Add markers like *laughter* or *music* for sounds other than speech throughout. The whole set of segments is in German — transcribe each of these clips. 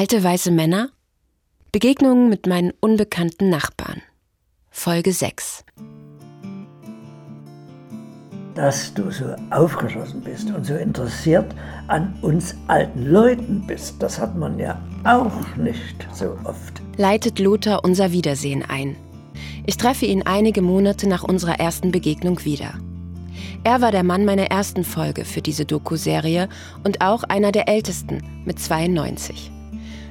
Alte weiße Männer? Begegnungen mit meinen unbekannten Nachbarn. Folge 6. Dass du so aufgeschlossen bist und so interessiert an uns alten Leuten bist, das hat man ja auch nicht so oft. Leitet Lothar unser Wiedersehen ein. Ich treffe ihn einige Monate nach unserer ersten Begegnung wieder. Er war der Mann meiner ersten Folge für diese Doku-Serie und auch einer der ältesten mit 92.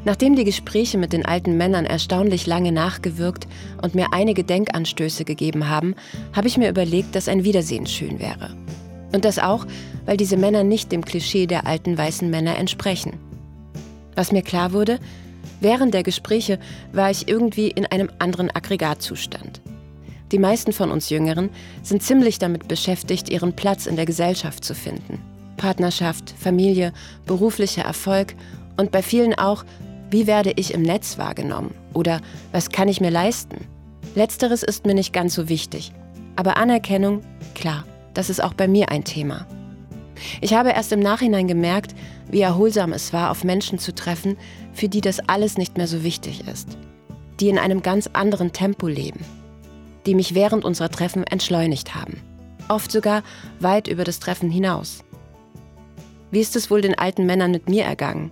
Nachdem die Gespräche mit den alten Männern erstaunlich lange nachgewirkt und mir einige Denkanstöße gegeben haben, habe ich mir überlegt, dass ein Wiedersehen schön wäre. Und das auch, weil diese Männer nicht dem Klischee der alten weißen Männer entsprechen. Was mir klar wurde, während der Gespräche war ich irgendwie in einem anderen Aggregatzustand. Die meisten von uns Jüngeren sind ziemlich damit beschäftigt, ihren Platz in der Gesellschaft zu finden. Partnerschaft, Familie, beruflicher Erfolg und bei vielen auch, wie werde ich im Netz wahrgenommen oder was kann ich mir leisten? Letzteres ist mir nicht ganz so wichtig. Aber Anerkennung, klar, das ist auch bei mir ein Thema. Ich habe erst im Nachhinein gemerkt, wie erholsam es war, auf Menschen zu treffen, für die das alles nicht mehr so wichtig ist. Die in einem ganz anderen Tempo leben. Die mich während unserer Treffen entschleunigt haben. Oft sogar weit über das Treffen hinaus. Wie ist es wohl den alten Männern mit mir ergangen?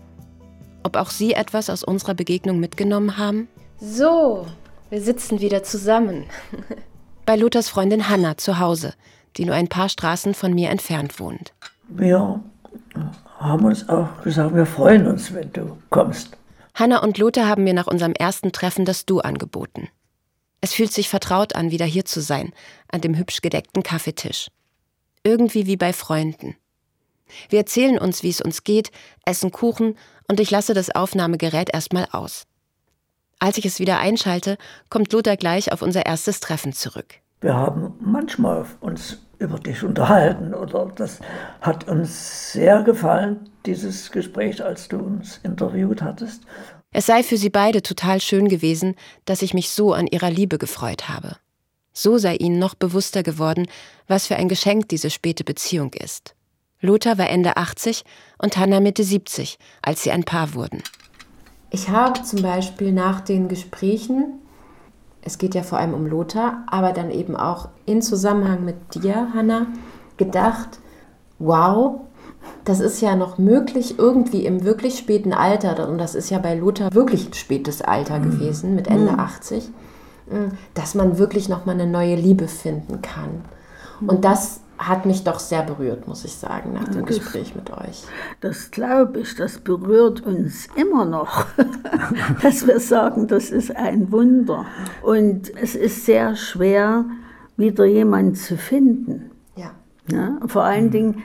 Ob auch Sie etwas aus unserer Begegnung mitgenommen haben? So, wir sitzen wieder zusammen. *laughs* Bei Luthers Freundin Hanna zu Hause, die nur ein paar Straßen von mir entfernt wohnt. Wir haben uns auch gesagt, wir freuen uns, wenn du kommst. Hanna und Lothar haben mir nach unserem ersten Treffen das Du angeboten. Es fühlt sich vertraut an, wieder hier zu sein, an dem hübsch gedeckten Kaffeetisch. Irgendwie wie bei Freunden. Wir erzählen uns, wie es uns geht, essen Kuchen und ich lasse das Aufnahmegerät erstmal aus. Als ich es wieder einschalte, kommt Lothar gleich auf unser erstes Treffen zurück. Wir haben manchmal uns über dich unterhalten oder das hat uns sehr gefallen, dieses Gespräch, als du uns interviewt hattest. Es sei für sie beide total schön gewesen, dass ich mich so an ihrer Liebe gefreut habe. So sei ihnen noch bewusster geworden, was für ein Geschenk diese späte Beziehung ist. Lothar war Ende 80 und Hanna Mitte 70, als sie ein Paar wurden. Ich habe zum Beispiel nach den Gesprächen, es geht ja vor allem um Lothar, aber dann eben auch in Zusammenhang mit dir, Hanna, gedacht, wow, das ist ja noch möglich irgendwie im wirklich späten Alter, und das ist ja bei Lothar wirklich ein spätes Alter mhm. gewesen, mit Ende mhm. 80, dass man wirklich nochmal eine neue Liebe finden kann. Und das hat mich doch sehr berührt, muss ich sagen, nach dem das, Gespräch mit euch. Das glaube ich, das berührt uns immer noch, *laughs* dass wir sagen, das ist ein Wunder. Und es ist sehr schwer, wieder jemanden zu finden. Ja. ja vor allen mhm. Dingen,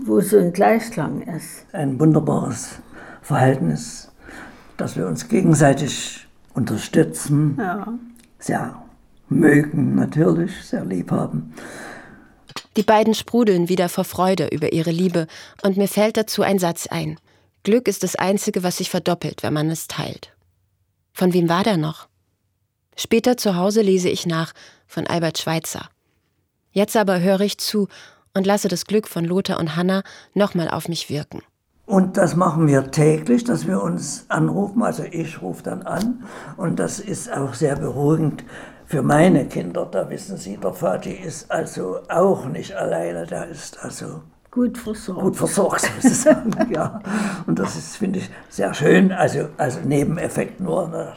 wo so ein Gleichklang ist. Ein wunderbares Verhältnis, dass wir uns gegenseitig unterstützen, ja. sehr mögen natürlich, sehr lieb haben. Die beiden sprudeln wieder vor Freude über ihre Liebe, und mir fällt dazu ein Satz ein. Glück ist das Einzige, was sich verdoppelt, wenn man es teilt. Von wem war der noch? Später zu Hause lese ich nach von Albert Schweitzer. Jetzt aber höre ich zu und lasse das Glück von Lothar und Hanna nochmal auf mich wirken. Und das machen wir täglich, dass wir uns anrufen. Also ich rufe dann an und das ist auch sehr beruhigend für meine Kinder, da wissen Sie, der Vati ist also auch nicht alleine, der ist also gut versorgt. Gut versorgt, sozusagen, *laughs* ja. Und das ist, finde ich, sehr schön, also, also Nebeneffekt nur. Ne?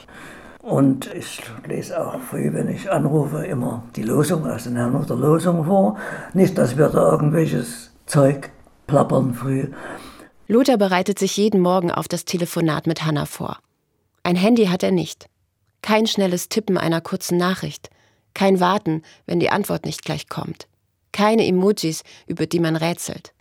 Und ich lese auch früh, wenn ich anrufe, immer die Losung aus den Herrn der Losung vor. Nicht, dass wir da irgendwelches Zeug plappern früh. Lothar bereitet sich jeden Morgen auf das Telefonat mit Hanna vor. Ein Handy hat er nicht. Kein schnelles Tippen einer kurzen Nachricht. Kein Warten, wenn die Antwort nicht gleich kommt. Keine Emojis, über die man rätselt.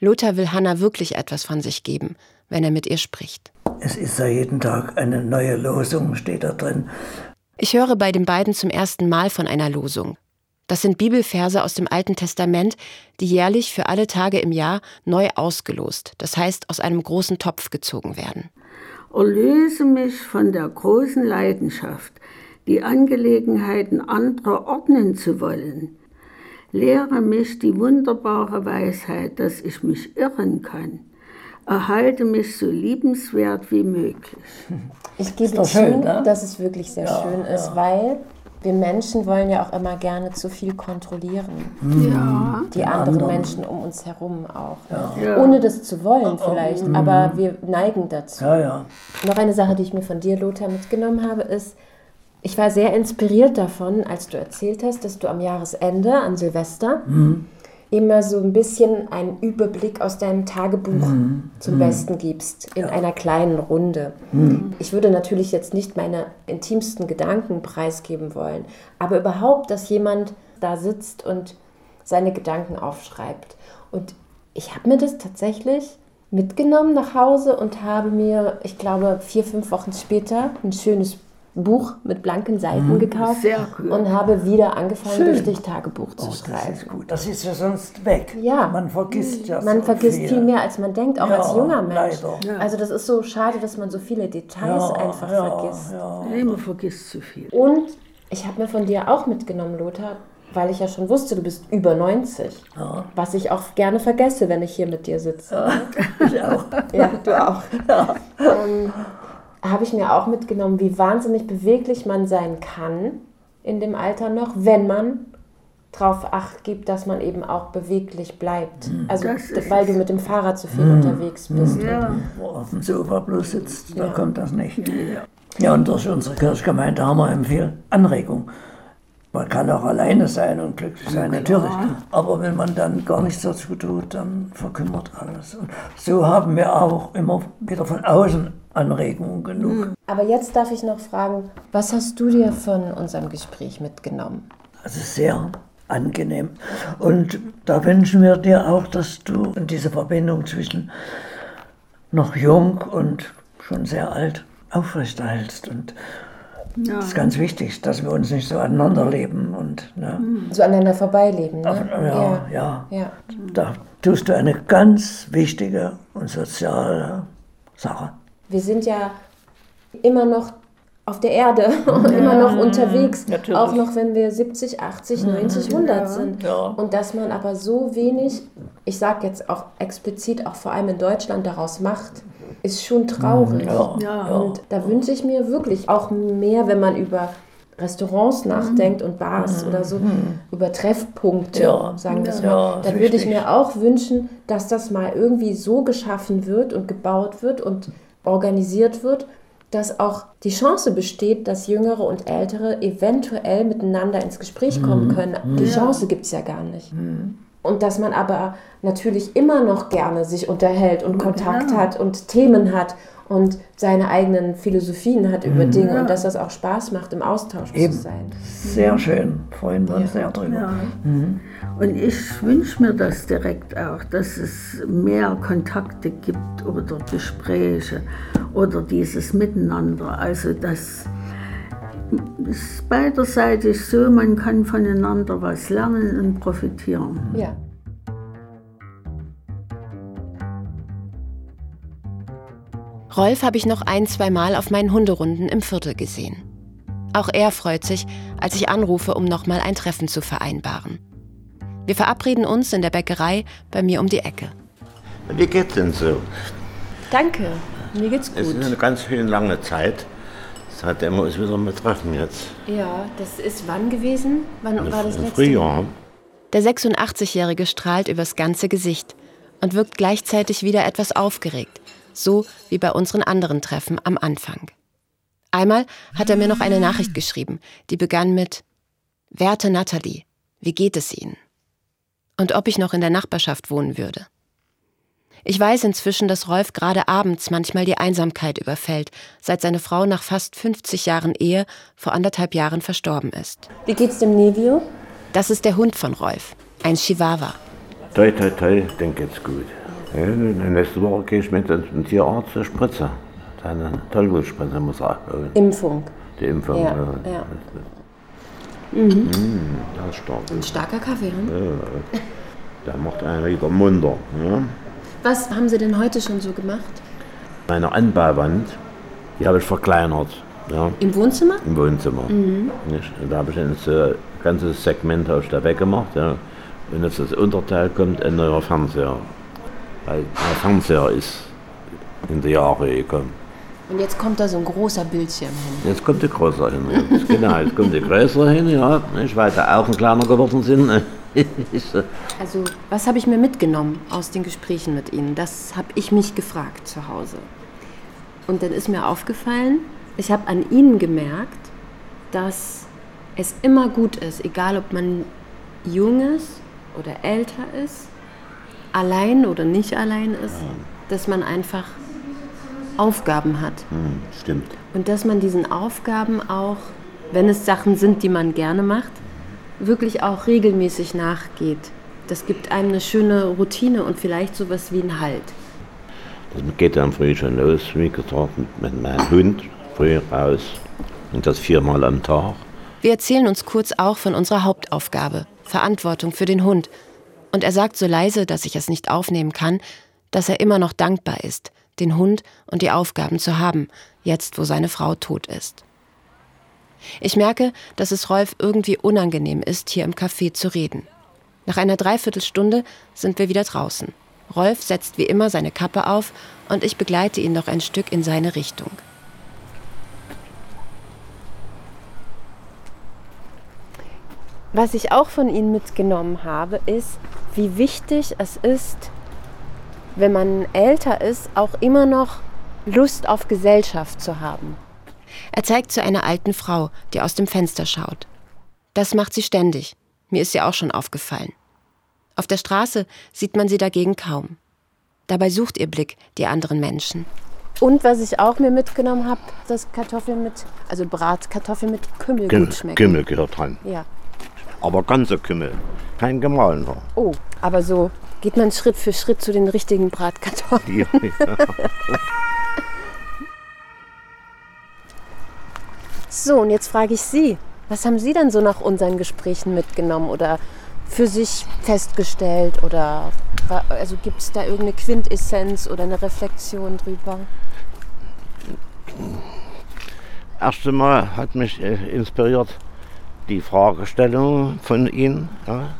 Lothar will Hannah wirklich etwas von sich geben, wenn er mit ihr spricht. Es ist ja jeden Tag eine neue Losung, steht da drin. Ich höre bei den beiden zum ersten Mal von einer Losung. Das sind Bibelverse aus dem Alten Testament, die jährlich für alle Tage im Jahr neu ausgelost, das heißt aus einem großen Topf gezogen werden. Erlöse mich von der großen Leidenschaft, die Angelegenheiten anderer ordnen zu wollen. Lehre mich die wunderbare Weisheit, dass ich mich irren kann. erhalte mich so liebenswert wie möglich. Ich gebe doch zu, schön, ne? dass es wirklich sehr Ja, schön ist, ja. weil wir Menschen wollen ja auch immer gerne zu viel kontrollieren. Ja. Die anderen, anderen. Menschen um uns herum auch. Ja. Ohne das zu wollen vielleicht, aber wir neigen dazu. Ja, ja. Noch eine Sache, die ich mir von dir, Lothar, mitgenommen habe, ist, ich war sehr inspiriert davon, als du erzählt hast, dass du am Jahresende, an Silvester, immer so ein bisschen einen Überblick aus deinem Tagebuch zum Besten gibst, in einer kleinen Runde. Ich würde natürlich jetzt nicht meine intimsten Gedanken preisgeben wollen, aber überhaupt, dass jemand da sitzt und seine Gedanken aufschreibt. Und ich habe mir das tatsächlich mitgenommen nach Hause und habe mir, ich glaube, vier, fünf Wochen später ein schönes Buch mit blanken Seiten gekauft Sehr gut. und habe wieder angefangen, Schön. durch dich Tagebuch zu Oh, das schreiben. ist gut. Das ist ja sonst weg. Ja. Man vergisst ja Man so vergisst viel. viel mehr, als man denkt, auch Ja, als junger Mensch. leider. Also das ist so schade, dass man so viele Details Ja, einfach ja, vergisst. Ja. Nee, man vergisst zu viel. Und ich habe mir von dir auch mitgenommen, Lothar, weil ich ja schon wusste, du bist über 90. Was ich auch gerne vergesse, wenn ich hier mit dir sitze. *laughs* Ich auch. Ja, du auch. Ähm, habe ich mir auch mitgenommen, wie wahnsinnig beweglich man sein kann in dem Alter noch, wenn man darauf acht gibt, dass man eben auch beweglich bleibt. Also, Das ist weil du mit dem Fahrrad so viel unterwegs bist. Ja. Wo auf dem Sofa bloß sitzt, da kommt das nicht. Ja, und durch unsere Kirchgemeinde haben wir eben viel Anregung. Man kann auch alleine sein und glücklich sein, natürlich. Aber wenn man dann gar nichts dazu tut, dann verkümmert alles. Und so haben wir auch immer wieder von außen Anregungen genug. Aber jetzt darf ich noch fragen, was hast du dir von unserem Gespräch mitgenommen? Also sehr angenehm. Und da wünschen wir dir auch, dass du diese Verbindung zwischen noch jung und schon sehr alt aufrechterhältst. Und Ja. das ist ganz wichtig, dass wir uns nicht so aneinander leben. Und ne, So aneinander vorbeileben, ne? ja, ja, ja. da tust du eine ganz wichtige und soziale Sache. Wir sind ja immer noch auf der Erde *laughs* und immer noch unterwegs, natürlich. auch noch wenn wir 70, 80, 90, 100 sind. Ja. Und dass man aber so wenig, ich sage jetzt auch explizit, auch vor allem in Deutschland daraus macht, ist schon traurig. Ja, Ja. Und da wünsche ich mir wirklich auch mehr, wenn man über Restaurants nachdenkt und Bars oder so, über Treffpunkte, Ja. sagen wir es Ja, mal. ist Da würde ich mir auch wünschen, dass das mal irgendwie so geschaffen wird und gebaut wird und organisiert wird, dass auch die Chance besteht, dass Jüngere und Ältere eventuell miteinander ins Gespräch kommen können. Die Chance gibt es ja gar nicht. Und dass man aber natürlich immer noch gerne sich unterhält und Kontakt hat und Themen hat und seine eigenen Philosophien hat über Dinge und dass das auch Spaß macht, im Austausch Eben. zu sein. Sehr schön, freuen wir uns sehr drüber. Ja. Und ich wünsche mir das direkt auch, dass es mehr Kontakte gibt oder Gespräche oder dieses Miteinander. Also das ist beiderseitig so, man kann voneinander was lernen und profitieren. Ja. Rolf habe ich noch ein, zwei Mal auf meinen Hunderunden im Viertel gesehen. Auch er freut sich, als ich anrufe, um nochmal ein Treffen zu vereinbaren. Wir verabreden uns in der Bäckerei bei mir um die Ecke. Wie geht's denn so? Danke, mir geht's Es ist eine ganz schön lange Zeit, seitdem wir uns wieder mal treffen jetzt. Ja, das ist wann gewesen? Wann war das letzte? Frühjahr. Der 86-Jährige strahlt übers ganze Gesicht und wirkt gleichzeitig wieder etwas aufgeregt, so wie bei unseren anderen Treffen am Anfang. Einmal hat er mir noch eine Nachricht geschrieben, die begann mit Werte Natalie, wie geht es Ihnen? Und ob ich noch in der Nachbarschaft wohnen würde. Ich weiß inzwischen, dass Rolf gerade abends manchmal die Einsamkeit überfällt, seit seine Frau nach fast 50 Jahren Ehe vor anderthalb Jahren verstorben ist. Wie geht's dem Nevio? Das ist der Hund von Rolf, ein Chihuahua. Toi, toi, toi, denk geht's gut. Ja, nächste Woche gehe ich mit dem Tierarzt zur Spritze. Deine Tollwutspritze muss er abholen. Impfung. Die Impfung. Ja, äh, ja. Mm, das ist stark. Ein starker Kaffee, hm? Der macht einen wieder munter. Ja? Was haben Sie denn heute schon so gemacht? Meine Anbauwand, die habe ich verkleinert. Ja? Im Wohnzimmer? im Wohnzimmer. Und da habe ich ein ganzes Segment habe ich da weggemacht. Ja. Und jetzt das Unterteil kommt ein neuer Fernseher. Weil der Fernseher ist in die Jahre gekommen. Und jetzt kommt da so ein großer Bildschirm hin. Jetzt kommt der größer hin. Jetzt, genau, jetzt kommt der größer hin, ja. Ich weiß, der auch ein kleiner geworden sind. *laughs* Also, was habe ich mir mitgenommen aus den Gesprächen mit Ihnen? Das habe ich mich gefragt zu Hause. Und dann ist mir aufgefallen, ich habe an Ihnen gemerkt, dass es immer gut ist, egal ob man jung ist oder älter ist, allein oder nicht allein ist, dass man einfach Aufgaben hat. Hm, stimmt. Und dass man diesen Aufgaben auch, wenn es Sachen sind, die man gerne macht, wirklich auch regelmäßig nachgeht. Das gibt einem eine schöne Routine und vielleicht sowas wie einen Halt. Das geht dann früh schon los, wie gesagt, mit meinem Hund früh raus. Und das viermal am Tag. Wir erzählen uns kurz auch von unserer Hauptaufgabe, Verantwortung für den Hund. Und er sagt so leise, dass ich es nicht aufnehmen kann, dass er immer noch dankbar ist, den Hund und die Aufgaben zu haben, jetzt wo seine Frau tot ist. Ich merke, dass es Rolf irgendwie unangenehm ist, hier im Café zu reden. Nach einer Dreiviertelstunde sind wir wieder draußen. Rolf setzt wie immer seine Kappe auf und ich begleite ihn noch ein Stück in seine Richtung. Was ich auch von Ihnen mitgenommen habe, ist, wie wichtig es ist, wenn man älter ist, auch immer noch Lust auf Gesellschaft zu haben. Er zeigt zu einer alten Frau, die aus dem Fenster schaut. Das macht sie ständig. Mir ist sie auch schon aufgefallen. Auf der Straße sieht man sie dagegen kaum. Dabei sucht ihr Blick die anderen Menschen. Und was ich auch mir mitgenommen habe, dass Kartoffeln mit, also Bratkartoffeln mit Kümmel Kümmel, gut schmecken. Kümmel gehört dran. Ja. Aber ganze Kümmel. Kein gemahlener. Oh, aber so geht man Schritt für Schritt zu den richtigen Bratkartoffeln. Ja, ja. So, und jetzt frage ich Sie, was haben Sie denn so nach unseren Gesprächen mitgenommen oder für sich festgestellt oder also gibt es da irgendeine Quintessenz oder eine Reflexion drüber? Erst einmal hat mich äh, inspiriert die Fragestellung von Ihnen. Ja?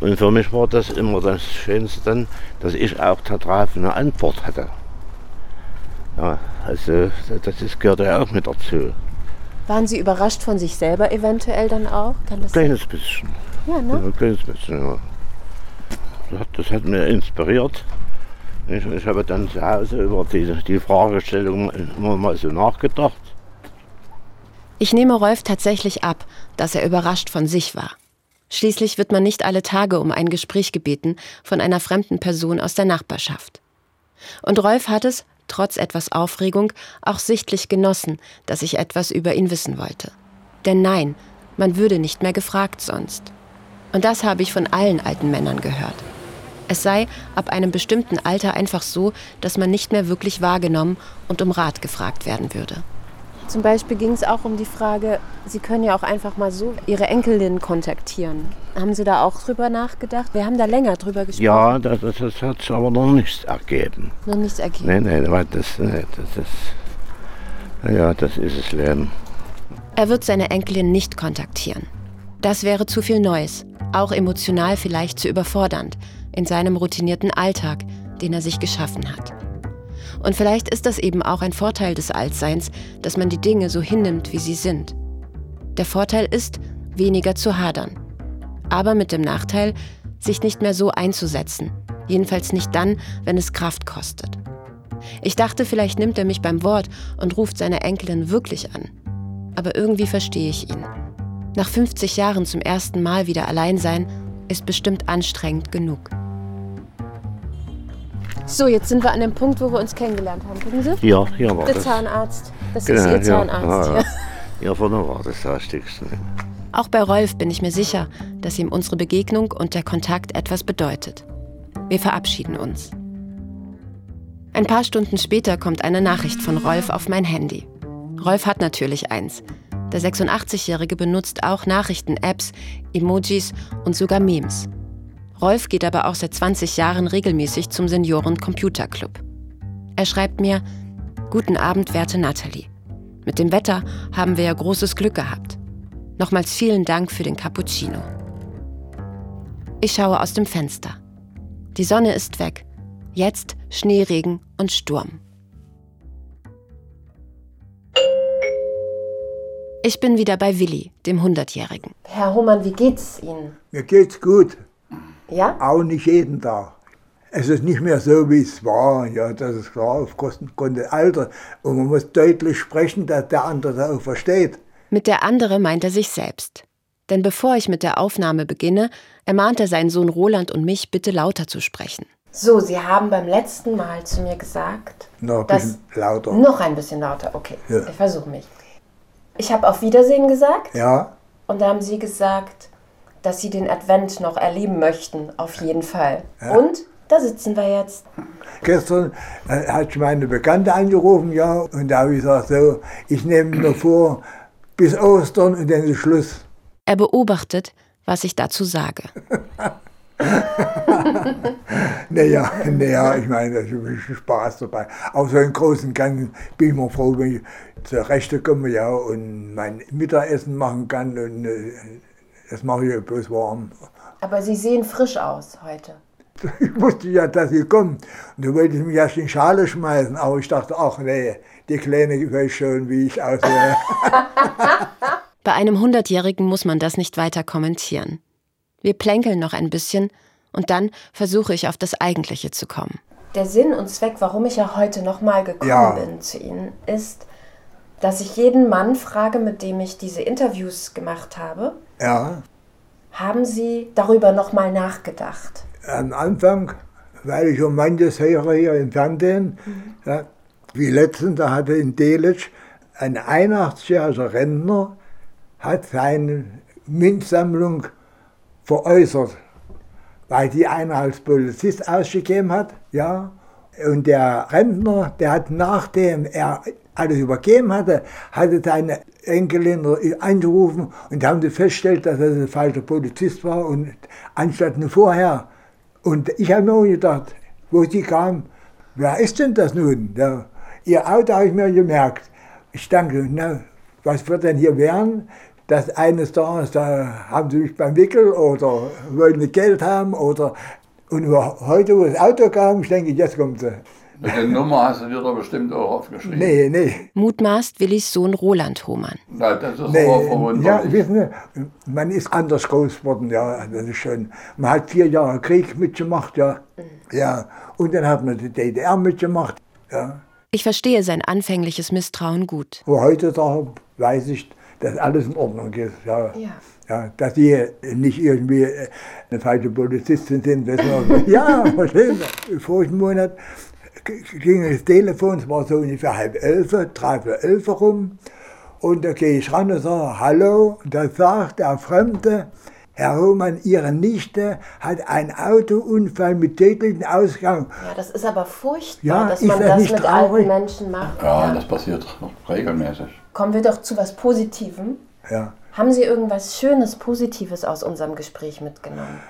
Und für mich war das immer das Schönste dann, dass ich auch darauf eine Antwort hatte. Ja, also das ist, gehört ja auch mit dazu. Waren Sie überrascht von sich selber eventuell dann auch? Kann das sein? Kleines bisschen. Ja, Ja, ne? ein kleines bisschen, ja. Das hat, das hat mir inspiriert. Ich, ich habe dann zu Hause über die, die Fragestellung immer mal so nachgedacht. Ich nehme Rolf tatsächlich ab, dass er überrascht von sich war. Schließlich wird man nicht alle Tage um ein Gespräch gebeten von einer fremden Person aus der Nachbarschaft. Und Rolf hat es, trotz etwas Aufregung, auch sichtlich genossen, dass ich etwas über ihn wissen wollte. Denn nein, man würde nicht mehr gefragt sonst. Und das habe ich von allen alten Männern gehört. Es sei ab einem bestimmten Alter einfach so, dass man nicht mehr wirklich wahrgenommen und um Rat gefragt werden würde. Zum Beispiel ging es auch um die Frage, Sie können ja auch einfach mal so Ihre Enkelin kontaktieren. Haben Sie da auch drüber nachgedacht? Wir haben da länger drüber gesprochen. Ja, das, das, hat sich aber noch nichts ergeben. Noch nichts ergeben. Nein, nein, das, nee, das ist. Ja, das ist das Leben. Er wird seine Enkelin nicht kontaktieren. Das wäre zu viel Neues, auch emotional vielleicht zu überfordernd, in seinem routinierten Alltag, den er sich geschaffen hat. Und vielleicht ist das eben auch ein Vorteil des Altseins, dass man die Dinge so hinnimmt, wie sie sind. Der Vorteil ist, weniger zu hadern. Aber mit dem Nachteil, sich nicht mehr so einzusetzen. Jedenfalls nicht dann, wenn es Kraft kostet. Ich dachte, vielleicht nimmt er mich beim Wort und ruft seine Enkelin wirklich an. Aber irgendwie verstehe ich ihn. Nach 50 Jahren zum ersten Mal wieder allein sein, ist bestimmt anstrengend genug. So, jetzt sind wir an dem Punkt, wo wir uns kennengelernt haben. Gucken Sie? Ja, hier war Der das. Zahnarzt. Das Genau, ist Ihr ja. Zahnarzt. Ja, Ja. ja. Vorne war das das Stückchen. Auch bei Rolf bin ich mir sicher, dass ihm unsere Begegnung und der Kontakt etwas bedeutet. Wir verabschieden uns. Ein paar Stunden später kommt eine Nachricht von Rolf auf mein Handy. Rolf hat natürlich eins. Der 86-Jährige benutzt auch Nachrichten-Apps, Emojis und sogar Memes. Rolf geht aber auch seit 20 Jahren regelmäßig zum Senioren Computer Club. Er schreibt mir: Guten Abend, werte Nathalie. Mit dem Wetter haben wir ja großes Glück gehabt. Nochmals vielen Dank für den Cappuccino. Ich schaue aus dem Fenster. Die Sonne ist weg. Jetzt Schneeregen und Sturm. Ich bin wieder bei Willi, dem Hundertjährigen. Herr Hohmann, wie geht's Ihnen? Mir geht's gut. Ja? Auch nicht jeden Tag. Es ist nicht mehr so, wie es war. Ja, das ist klar, auf Kosten des Alters. Und man muss deutlich sprechen, dass der andere das auch versteht. Mit der andere meint er sich selbst. Denn bevor ich mit der Aufnahme beginne, ermahnt er seinen Sohn Roland und mich, bitte lauter zu sprechen. So, Sie haben beim letzten Mal zu mir gesagt, Noch ein dass bisschen lauter. noch ein bisschen lauter. Okay, Ja. ich versuche mich. Ich habe auf Wiedersehen gesagt Ja, und da haben Sie gesagt, dass Sie den Advent noch erleben möchten, auf jeden Fall. Und da sitzen wir jetzt. gestern äh, hat meine Bekannte angerufen, ja, und da habe ich gesagt, so, ich nehme mir vor, bis Ostern und dann ist Schluss. Er beobachtet, was ich dazu sage. *laughs* Naja, naja, ich meine, da ist ein bisschen Spaß dabei. Aber so im Großen und Ganzen bin ich mal froh, wenn ich zur Rechte komme, ja, und mein Mittagessen machen kann und äh, das mache ich ja bloß warm. Aber Sie sehen frisch aus heute. *laughs* Ich wusste ja, dass sie kommen. Und da wollte ich mich erst in die Schale schmeißen, aber ich dachte, ach nee, die Kleine weiß schon, wie ich aussehe. *laughs* Bei einem Hundertjährigen muss man das nicht weiter kommentieren. Wir plänkeln noch ein bisschen und dann versuche ich auf das Eigentliche zu kommen. Der Sinn und Zweck, warum ich ja heute nochmal gekommen Ja. bin zu Ihnen, ist, dass ich jeden Mann frage, mit dem ich diese Interviews gemacht habe, Ja, haben Sie darüber nochmal nachgedacht? am Anfang, weil ich um manches höre hier im Fernsehen, ja, wie letztens, da hatte in Delitzsch ein 81-jähriger Rentner hat seine Münzsammlung veräußert, weil die einer als Polizist ausgegeben hat, ja. Und der Rentner, der hat nachdem er alles übergeben hatte, hatte seine Enkelin angerufen und haben sie festgestellt, dass er der falsche Polizist war und anstatt nur vorher. Und ich habe mir gedacht, wo sie kam, wer ist denn das nun? Ja, ihr Auto habe ich mir gemerkt. Ich dachte, na, was wird denn hier werden? dass eines Tages, da haben sie mich beim Wickel oder wollen Geld haben oder und heute, wo das Auto kam, ich denke, jetzt kommt sie. Die Nummer hast du dir doch bestimmt auch aufgeschrieben. Nee, nee. Mutmaßt Willis Sohn Roland Hohmann. Na, das ist Nee, aber ja, wissen Sie, man ist anders groß geworden, ja, das ist schon. Man hat vier Jahre Krieg mitgemacht, ja, ja, und dann hat man die DDR mitgemacht, ja. Ich verstehe sein anfängliches Misstrauen gut. Aber heutzutage weiß ich, dass alles in Ordnung ist, ja. Ja. Ja, dass die nicht irgendwie äh, eine falsche Polizistin sind. *laughs* Ja, verstehen Sie. Vorigen Monat ging das Telefon, es war so ungefähr halb elf, dreiviertel elf rum. Und da gehe ich ran und sage, hallo. Und da sagt der Fremde, Herr Hohmann, Ihre Nichte hat einen Autounfall mit tödlichem Ausgang. Ja, das ist aber furchtbar, Ja, dass ist man das das mit traurig? alten Menschen macht. Ja, das passiert regelmäßig. Kommen wir doch zu was Positivem. Ja. Haben Sie irgendwas Schönes, Positives aus unserem Gespräch mitgenommen?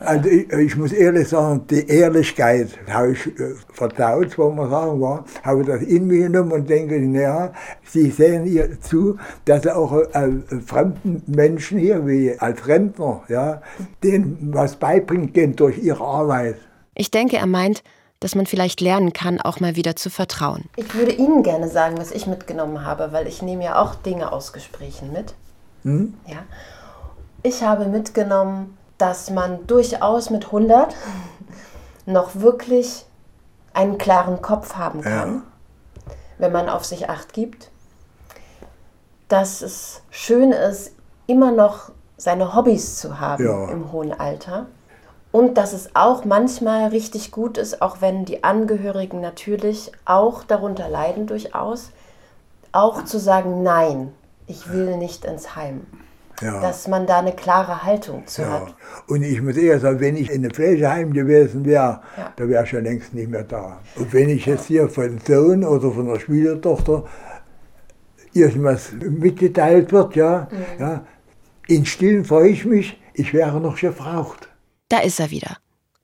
Also ich, ich muss ehrlich sagen, die Ehrlichkeit habe ich äh, vertraut, wo man sagen war, habe das in mir genommen und denke, naja, Sie sehen ihr zu, dass auch äh, fremden Menschen hier, wie als Rentner, ja, denen was beibringen können durch ihre Arbeit. Ich denke, er meint, dass man vielleicht lernen kann, auch mal wieder zu vertrauen. Ich würde Ihnen gerne sagen, was ich mitgenommen habe, weil ich nehme ja auch Dinge aus Gesprächen mit. Ja. Ich habe mitgenommen, dass man durchaus mit 100 *laughs* noch wirklich einen klaren Kopf haben kann, wenn man auf sich acht gibt. Dass es schön ist, immer noch seine Hobbys zu haben Ja. im hohen Alter. Und dass es auch manchmal richtig gut ist, auch wenn die Angehörigen natürlich auch darunter leiden durchaus, auch zu sagen, nein, ich will nicht ins Heim. Ja. Dass man da eine klare Haltung zu Ja. hat. Und ich muss eher sagen, wenn ich in einem Pflegeheim gewesen wäre, Ja. da wäre ich schon längst nicht mehr da. Und wenn ich jetzt hier von Sohn oder von der Schwiegertochter irgendwas mitgeteilt wird, ja, ja, in Stillen freue ich mich, ich wäre noch gefragt. Da ist er wieder.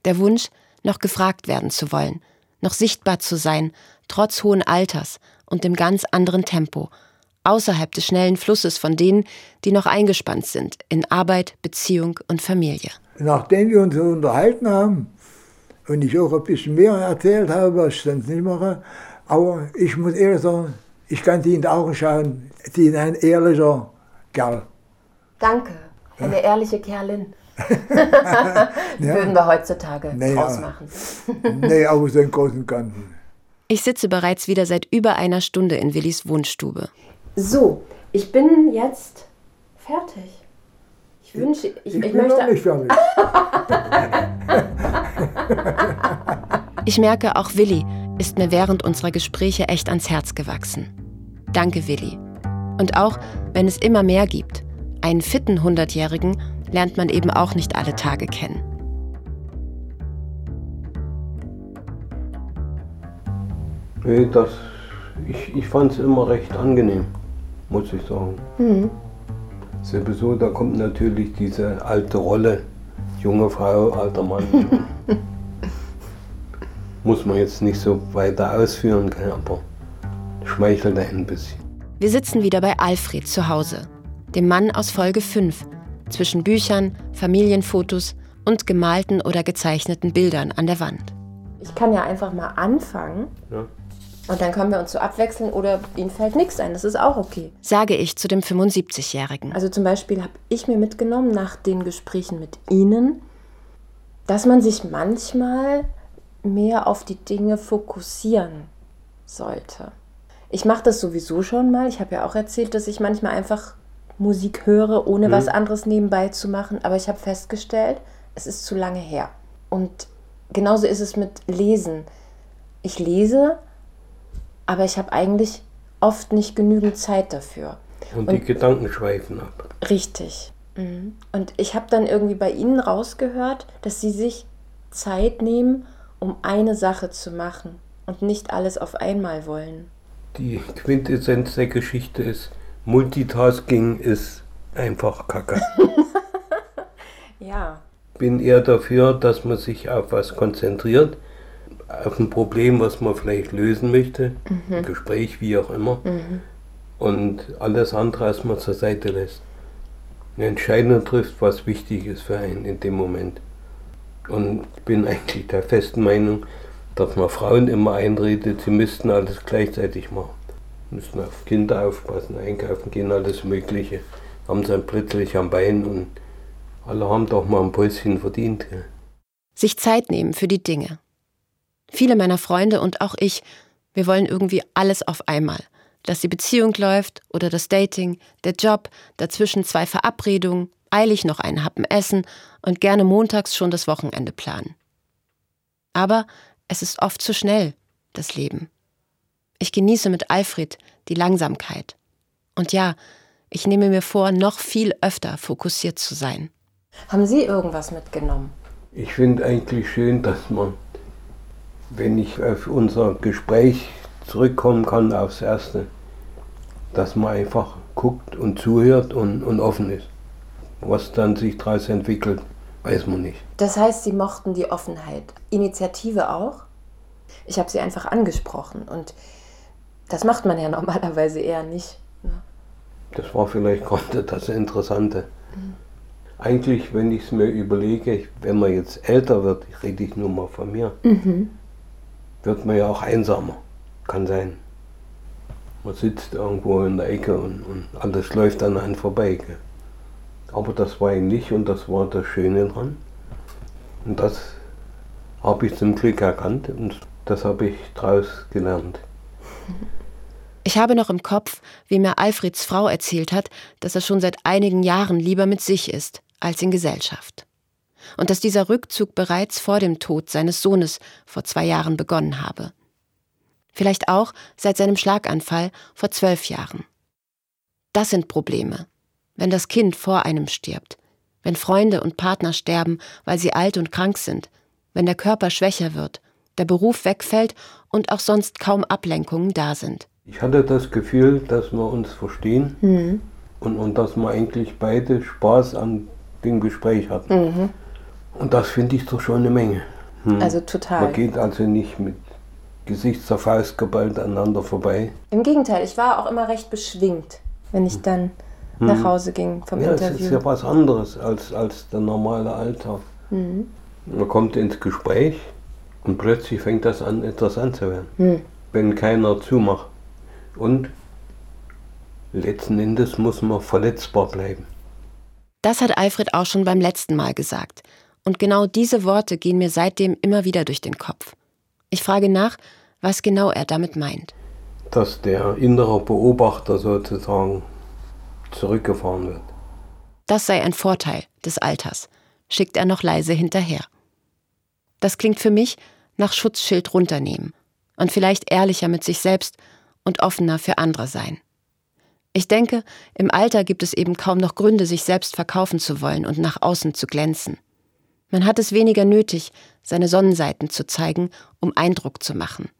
Der Wunsch, noch gefragt werden zu wollen, noch sichtbar zu sein, trotz hohen Alters und dem ganz anderen Tempo, außerhalb des schnellen Flusses von denen, die noch eingespannt sind in Arbeit, Beziehung und Familie. Nachdem wir uns unterhalten haben und ich auch ein bisschen mehr erzählt habe, was ich sonst nicht mache, aber ich muss ehrlich sagen, Ich kann die in die Augen schauen, die sind ein ehrlicher Kerl. Danke. Eine ehrliche Kerlin. *laughs* Würden wir heutzutage Nee, draus ja. machen. *laughs* Nee, aber so im Großen und Ganzen. Ich sitze bereits wieder seit über einer Stunde in Willis Wohnstube. So, ich bin jetzt fertig. Ich wünsche, ich, Ich, ich, bin noch möchte. nicht fertig. *laughs* Ich merke, auch Willi ist mir während unserer Gespräche echt ans Herz gewachsen. Danke, Willi. Und auch, wenn es immer mehr gibt, einen fitten Hundertjährigen lernt man eben auch nicht alle Tage kennen. Nee, das, ich, ich fand es immer recht angenehm, muss ich sagen. Sowieso, da kommt natürlich diese alte Rolle, junge Frau, alter Mann. *laughs* muss man jetzt nicht so weiter ausführen, aber schmeichelt ein bisschen. Wir sitzen wieder bei Alfred zu Hause, dem Mann aus Folge 5, zwischen Büchern, Familienfotos und gemalten oder gezeichneten Bildern an der Wand. Ich kann ja einfach mal anfangen Ja. Und dann können wir uns so abwechseln oder Ihnen fällt nichts ein. Das ist auch okay. Sage ich zu dem 75-Jährigen. Also zum Beispiel habe ich mir mitgenommen nach den Gesprächen mit Ihnen, dass man sich manchmal mehr auf die Dinge fokussieren sollte. Ich mache das sowieso schon mal. Ich habe ja auch erzählt, dass ich manchmal einfach Musik höre, ohne was anderes nebenbei zu machen. Aber ich habe festgestellt, es ist zu lange her. Und genauso ist es mit Lesen. Ich lese, aber ich habe eigentlich oft nicht genügend Zeit dafür. Und die Gedanken schweifen ab. Richtig. Mhm. Und ich habe dann irgendwie bei Ihnen rausgehört, dass Sie sich Zeit nehmen, um eine Sache zu machen und nicht alles auf einmal wollen. Die Quintessenz der Geschichte ist, Multitasking ist einfach Kacke. *laughs* Ja. bin eher dafür, dass man sich auf was konzentriert, auf ein Problem, was man vielleicht lösen möchte, ein Gespräch, wie auch immer, und alles andere erstmal zur Seite lässt. Eine Entscheidung trifft, was wichtig ist für einen in dem Moment. Und ich bin eigentlich der festen Meinung, dass man Frauen immer einredet, sie müssten alles gleichzeitig machen. Müssen auf Kinder aufpassen, einkaufen gehen, alles Mögliche. Haben sie dann plötzlich am Bein und alle haben doch mal ein Päuschen verdient. Sich Zeit nehmen für die Dinge. Viele meiner Freunde und auch ich, wir wollen irgendwie alles auf einmal. Dass die Beziehung läuft oder das Dating, der Job, dazwischen zwei Verabredungen, eilig noch einen Happen essen und gerne montags schon das Wochenende planen. Aber es ist oft zu schnell, das Leben. Ich genieße mit Alfred die Langsamkeit. Und ja, ich nehme mir vor, noch viel öfter fokussiert zu sein. Haben Sie irgendwas mitgenommen? Ich finde eigentlich schön, dass man, wenn ich auf unser Gespräch zurückkommen kann, aufs Erste, dass man einfach guckt und zuhört und, und offen ist. Was dann sich daraus entwickelt, weiß man nicht. Das heißt, Sie mochten die Offenheit. Initiative auch? Ich habe Sie einfach angesprochen und das macht man ja *laughs* normalerweise eher nicht. ne? Das war vielleicht gerade das Interessante. Eigentlich, wenn ich es mir überlege, wenn man jetzt älter wird, rede ich nur mal von mir, wird man ja auch einsamer. Kann sein. Man sitzt irgendwo in der Ecke und, und alles läuft an einem vorbei. Gell? Aber das war ihm nicht und das war das Schöne dran. Und das habe ich zum Glück erkannt und das habe ich daraus gelernt. Ich habe noch im Kopf, wie mir Alfreds Frau erzählt hat, dass er schon seit einigen Jahren lieber mit sich ist als in Gesellschaft. Und dass dieser Rückzug bereits vor dem Tod seines Sohnes vor zwei Jahren begonnen habe. Vielleicht auch seit seinem Schlaganfall vor zwölf Jahren. Das sind Probleme, wenn das Kind vor einem stirbt, wenn Freunde und Partner sterben, weil sie alt und krank sind, wenn der Körper schwächer wird, der Beruf wegfällt und auch sonst kaum Ablenkungen da sind. Ich hatte das Gefühl, dass wir uns verstehen und, und dass wir eigentlich beide Spaß an dem Gespräch hatten. Und das finde ich doch schon eine Menge. Hm. Also Man total. geht also nicht mit Gesicht zur Faust geballt aneinander vorbei. Im Gegenteil, ich war auch immer recht beschwingt, wenn ich dann nach Hause ging vom Ja, es ist Interview. ja was anderes als, als der normale Alltag. Man kommt ins Gespräch und plötzlich fängt das an, interessant zu werden. Wenn keiner zumacht. Und letzten Endes muss man verletzbar bleiben. Das hat Alfred auch schon beim letzten Mal gesagt. Und genau diese Worte gehen mir seitdem immer wieder durch den Kopf. Ich frage nach, was genau er damit meint. Dass der innere Beobachter sozusagen zurückgefahren wird. Das sei ein Vorteil des Alters, schickt er noch leise hinterher. Das klingt für mich nach Schutzschild runternehmen und vielleicht ehrlicher mit sich selbst und offener für andere sein. Ich denke, im Alter gibt es eben kaum noch Gründe, sich selbst verkaufen zu wollen und nach außen zu glänzen. Man hat es weniger nötig, seine Sonnenseiten zu zeigen, um Eindruck zu machen.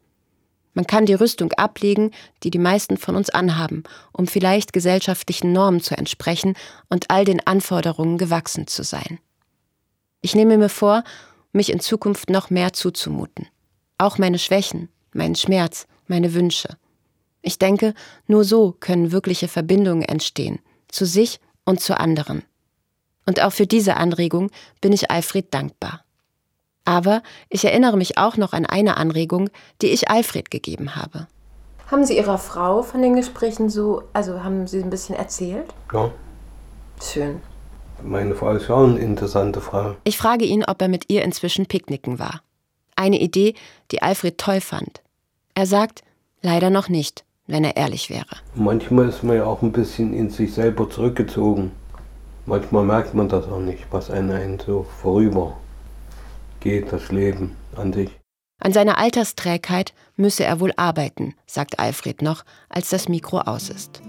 Man kann die Rüstung ablegen, die die meisten von uns anhaben, um vielleicht gesellschaftlichen Normen zu entsprechen und all den Anforderungen gewachsen zu sein. Ich nehme mir vor, mich in Zukunft noch mehr zuzumuten. Auch meine Schwächen, meinen Schmerz, meine Wünsche. Ich denke, nur so können wirkliche Verbindungen entstehen, zu sich und zu anderen. Und auch für diese Anregung bin ich Alfred dankbar. Aber ich erinnere mich auch noch an eine Anregung, die ich Alfred gegeben habe. Haben Sie Ihrer Frau von den Gesprächen so, also haben Sie ein bisschen erzählt? Ja. Schön. Meine Frau ist ja auch eine interessante Frau. Ich frage ihn, ob er mit ihr inzwischen picknicken war. Eine Idee, die Alfred toll fand. Er sagt, leider noch nicht wenn er ehrlich wäre. Manchmal ist man ja auch ein bisschen in sich selber zurückgezogen. Manchmal merkt man das auch nicht, was einen so vorüber geht, das Leben an sich. An seiner Altersträgheit müsse er wohl arbeiten, sagt Alfred noch, als das Mikro aus ist.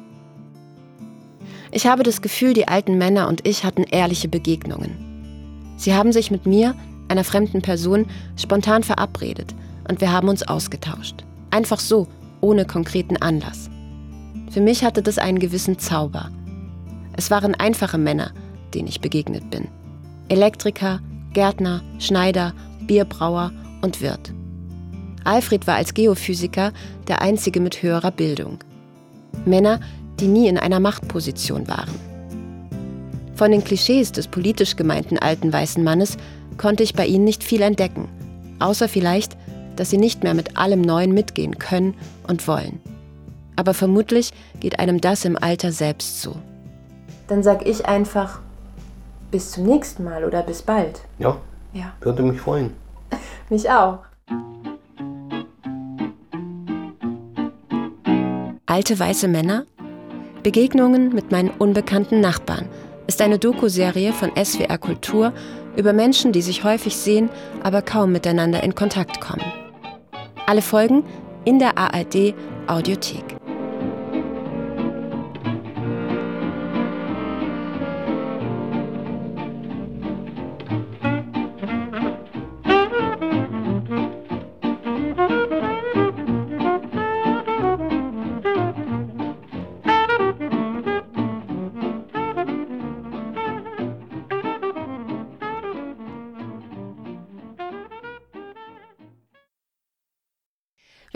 Ich habe das Gefühl, die alten Männer und ich hatten ehrliche Begegnungen. Sie haben sich mit mir, einer fremden Person, spontan verabredet und wir haben uns ausgetauscht. Einfach so, ohne konkreten Anlass. Für mich hatte das einen gewissen Zauber. Es waren einfache Männer, denen ich begegnet bin. Elektriker, Gärtner, Schneider, Bierbrauer und Wirt. Alfred war als Geophysiker der einzige mit höherer Bildung. Männer, die nie in einer Machtposition waren. Von den Klischees des politisch gemeinten alten weißen Mannes konnte ich bei ihnen nicht viel entdecken, außer vielleicht, dass sie nicht mehr mit allem Neuen mitgehen können und wollen. Aber vermutlich geht einem das im Alter selbst so. Dann sag ich einfach bis zum nächsten Mal oder bis bald. Ja. Ja. Würde mich freuen. *laughs* mich auch. Alte weiße Männer? Begegnungen mit meinen unbekannten Nachbarn ist eine Doku-Serie von SWR Kultur über Menschen, die sich häufig sehen, aber kaum miteinander in Kontakt kommen. Alle Folgen in der ARD Audiothek.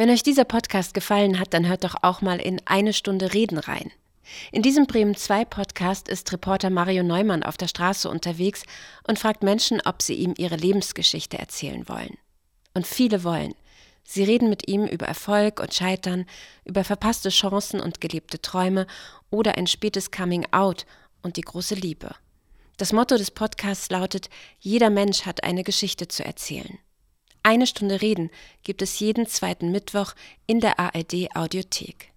Wenn euch dieser Podcast gefallen hat, dann hört doch auch mal in eine Stunde Reden rein. In diesem Bremen 2 Podcast ist Reporter Mario Neumann auf der Straße unterwegs und fragt Menschen, ob sie ihm ihre Lebensgeschichte erzählen wollen. Und viele wollen. Sie reden mit ihm über Erfolg und Scheitern, über verpasste Chancen und gelebte Träume oder ein spätes Coming Out und die große Liebe. Das Motto des Podcasts lautet, jeder Mensch hat eine Geschichte zu erzählen. Eine Stunde Reden gibt es jeden zweiten Mittwoch in der ARD Audiothek.